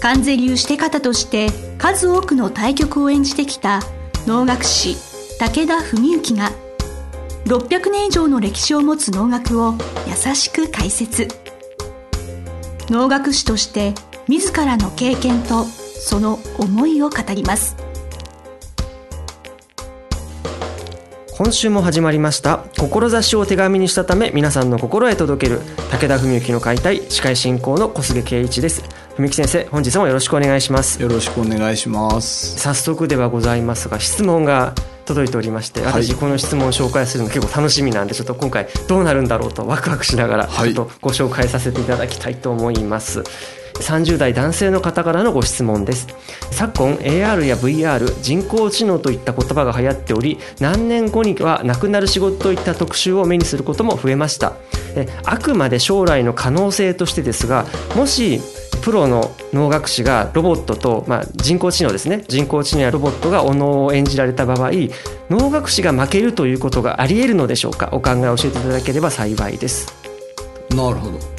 関税流して方として数多くの対局を演じてきた能楽師武田文幸が600年以上の歴史を持つ能楽を優しく解説。能楽師として自らの経験とその思いを語ります。今週も始まりました志を手紙にしたため皆さんの心へ届ける武田文幸の解体司会進行の小菅圭一です。文幸先生本日もよろしくお願いします。よろしくお願いします。早速ではございますが質問が届いておりまして私この質問を紹介するの結構楽しみなんでちょっと今回どうなるんだろうとワクワクしながらちょっとご紹介させていただきたいと思います、はい30代男性の方からのご質問です。昨今 AR や VR 人工知能といった言葉が流行っており何年後にはなくなる仕事といった特集を目にすることも増えました。あくまで将来の可能性としてですがもしプロの能楽師がロボットと、まあ、人工知能ですね。人工知能やロボットがお能を演じられた場合能楽師が負けるということがありえるのでしょうか？お考えを教えていただければ幸いです。なるほど。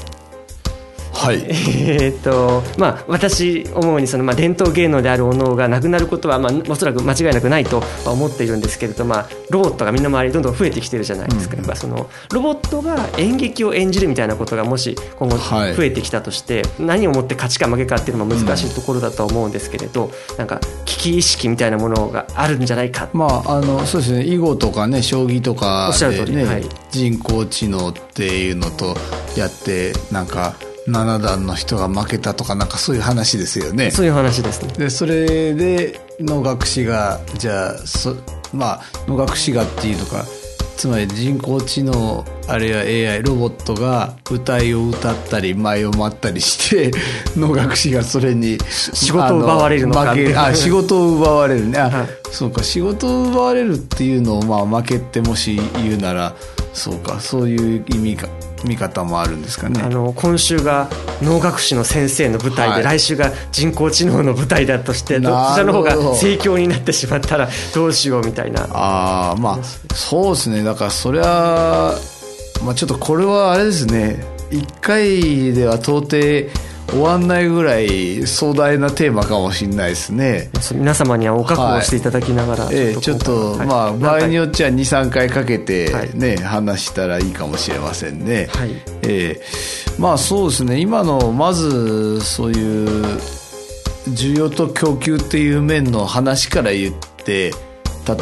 はい、えっとまあ私思うにその、まあ、伝統芸能であるお能がなくなることは、まあ、おそらく間違いなくないとは思っているんですけれど、まあ、ロボットがみんな周りどんどん増えてきてるじゃないですか、うん、そのロボットが演劇を演じるみたいなことがもし今後増えてきたとして、はい、何をもって勝ちか負けかっていうのも難しいところだと思うんですけれど、うん、なんか危機意識みたいなものがあるんじゃないか。まああのそうですね。囲碁とかね将棋とかでね、はい、人工知能っていうのとやってなんか7段の人が負けたとかなんかそういう話ですよね。そういう話ですね。でそれで能楽師がじゃあそまあ能楽師がっていうのかつまり人工知能あるいは AI ロボットが歌いを歌ったり舞を舞ったりして能楽師がそれに仕事を奪われるのかあ 仕事を奪われるね。あ、はい、そうか。仕事を奪われるっていうのをまあ負けってもし言うならそうか。そういう意味か見方もあるんですかね。あの今週が能楽師の先生の舞台で、はい、来週が人工知能の舞台だとしてど。ちらの方が盛況になってしまったらどうしようみたいな。ああまあそうですね。だからそりゃまあちょっとこれはあれですね。一回では到底終わんないぐらい壮大なテーマかもしれないですね。皆様にはお覚悟していただきながら、はい、ええ、ちょっと、はい、まあ場合によっちゃ23回かけてね、はい、話したらいいかもしれませんね、はい。ええ、まあそうですね。今のまずそういう需要と供給っていう面の話から言って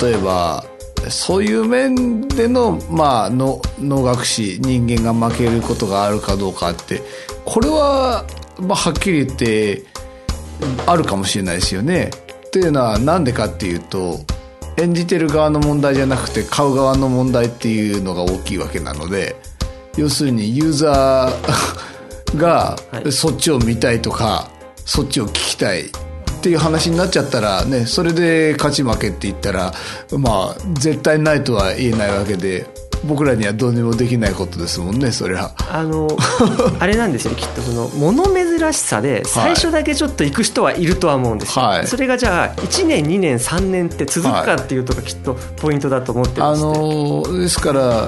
例えばそういう面での、まあ、の能楽師人間が負けることがあるかどうかってこれはまあ、はっきり言ってあるかもしれないですよね。というのは何でかっていうと演じてる側の問題じゃなくて買う側の問題っていうのが大きいわけなので要するにユーザーがそっちを見たいとか、はい、そっちを聞きたいっていう話になっちゃったらねそれで勝ち負けって言ったらまあ絶対ないとは言えないわけで僕らにはどうにもできないことですもんねそれは。あの あれなんですよきっとその物珍しさで最初だけちょっと行く人はいるとは思うんですよ、はい、それがじゃあ1年2年3年って続くかっていうとがきっとポイントだと思ってまして、あのですから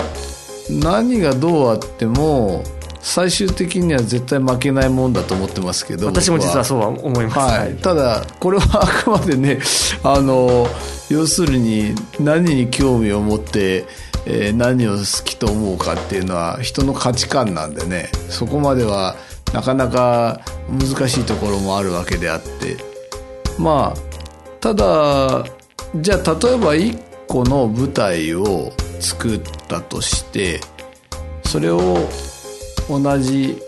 何がどうあっても最終的には絶対負けないもんだと思ってますけど私も実はそうは思います、はい、ただこれはあくまでねあの要するに何に興味を持ってえー、何を好きと思うかっていうのは人の価値観なんでねそこまではなかなか難しいところもあるわけであって。まあただじゃあ例えば一個の舞台を作ったとしてそれを同じ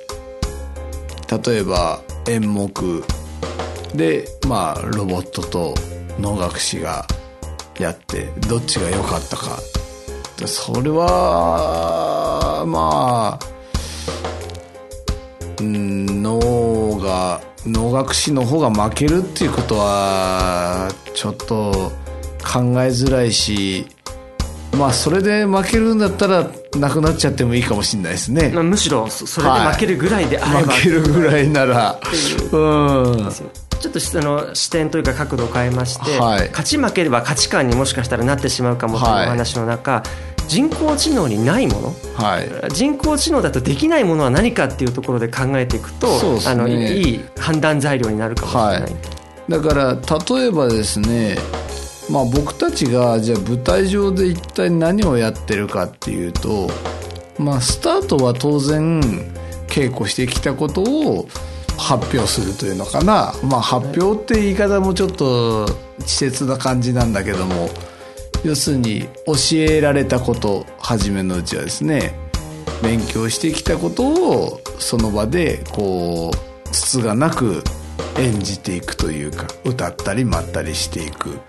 例えば演目。でまあロボットと能楽師がやってどっちが良かったか。それはまあ脳が能楽師の方が負けるっていうことはちょっと考えづらいしまあそれで負けるんだったらなくなっちゃってもいいかもしれないですね、まあ、むしろそれで負けるぐらいであれば、はい、負けるぐらいなら。う。ん。ちょっとその視点というか角度を変えまして、はい、勝ち負ければ価値観にもしかしたらなってしまうかもというお話の中、はい、人工知能にないもの、はい、人工知能だとできないものは何かっていうところで考えていくと、ね、あのいい判断材料になるかもしれない、だから例えばですねまあ、僕たちがじゃあ舞台上で一体何をやってるかっていうと、まあ、スタートは当然稽古してきたことを発表するというのかな、まあ、発表って言い方もちょっと稚拙な感じなんだけども要するに教えられたこと初めのうちはですね勉強してきたことをその場でこうつつがなく演じていくというか歌ったり舞ったりしていく。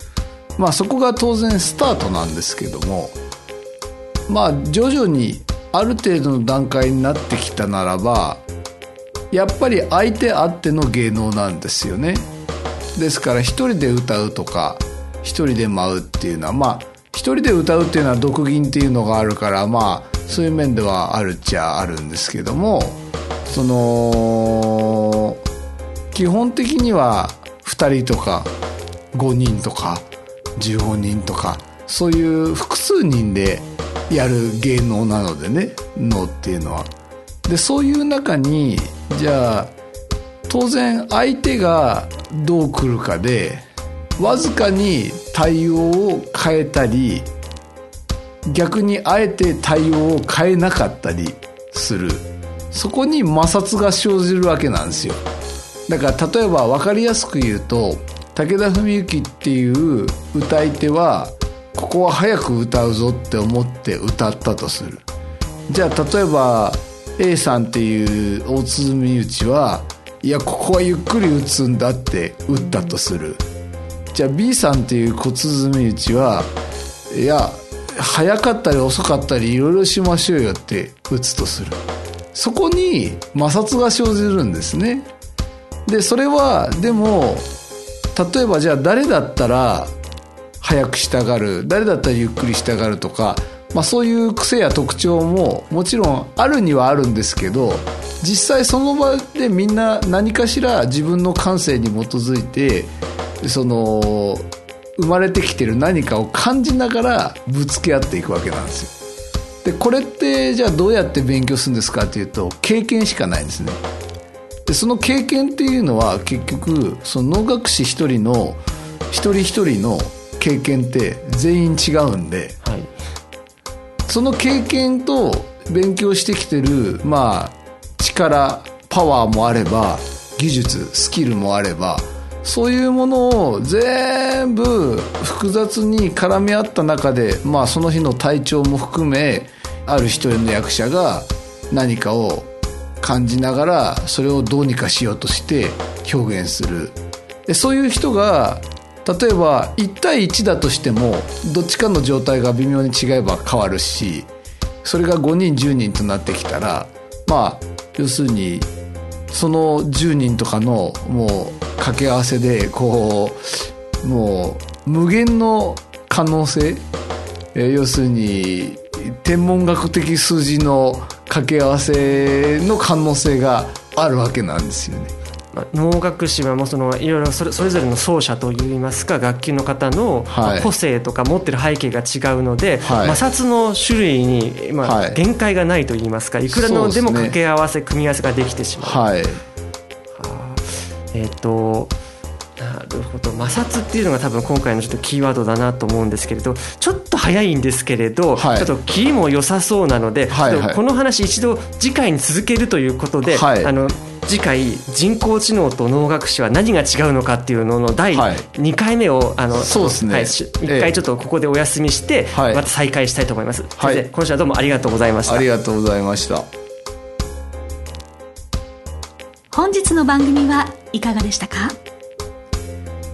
まあそこが当然スタートなんですけどもまあ徐々にある程度の段階になってきたならばやっぱり相手あっての芸能なんですよね。ですから一人で歌うとか一人で舞うっていうのはまあ一人で歌うっていうのは独吟っていうのがあるからまあそういう面ではあるっちゃあるんですけどもその基本的には2人とか5人とか15人とかそういう複数人でやる芸能なのでね能っていうのは。でそういう中にじゃあ当然相手がどう来るかでわずかに対応を変えたり逆にあえて対応を変えなかったりするそこに摩擦が生じるわけなんですよだから例えば分かりやすく言うと武田文幸っていう歌い手はここは早く歌うぞって思って歌ったとする。じゃあ例えば A さんっていう大津美内はいやここはゆっくり打つんだって打ったとする。じゃあ B さんっていう小鼓打ちはいや早かったり遅かったりいろいろしましょうよって打つとする。そこに摩擦が生じるんですね。でそれはでも例えばじゃあ誰だったら早くしたがる誰だったらゆっくりしたがるとか、まあ、そういう癖や特徴ももちろんあるにはあるんですけど実際その場でみんな何かしら自分の感性に基づいてその生まれてきてる何かを感じながらぶつけ合っていくわけなんですよ。でこれってじゃあどうやって勉強するんですかっていうと経験しかないんですね。でその経験っていうのは結局その能楽師一人の一人一人の経験って全員違うんで、はい、その経験と勉強してきてるまあ力パワーもあれば技術スキルもあればそういうものを全部複雑に絡み合った中で、まあ、その日の体調も含めある一人の役者が何かを感じながらそれをどうにかしようとして表現する。でそういう人が例えば1対1だとしてもどっちかの状態が微妙に違えば変わるしそれが5人10人となってきたらまあ要するにその10人とかのもう掛け合わせでこうもう無限の可能性。要するに天文学的数字の掛け合わせの可能性があるわけなんですよね。能楽師はもうそのいろいろそれそれぞれの奏者といいますか楽器の方の個性とか持ってる背景が違うので、はい、摩擦の種類に、まあ、限界がないといいますかいくらのでも掛け合わせ、組み合わせができてしまう。はい、はあ、えっ、ー、となるほど。摩擦っていうのが多分今回のちょっとキーワードだなと思うんですけれどちょっと早いんですけれど、はい、ちょっとキーも良さそうなので、はいはい、この話一度次回に続けるということで、はい、あの次回人工知能と脳学士は何が違うのかっていうのの第2回目を、あのそうですね、はい、1回ちょっとここでお休みして、また再開したいと思います、はい、今週はどうもありがとうございました。ありがとうございました。本日の番組はいかがでしたか？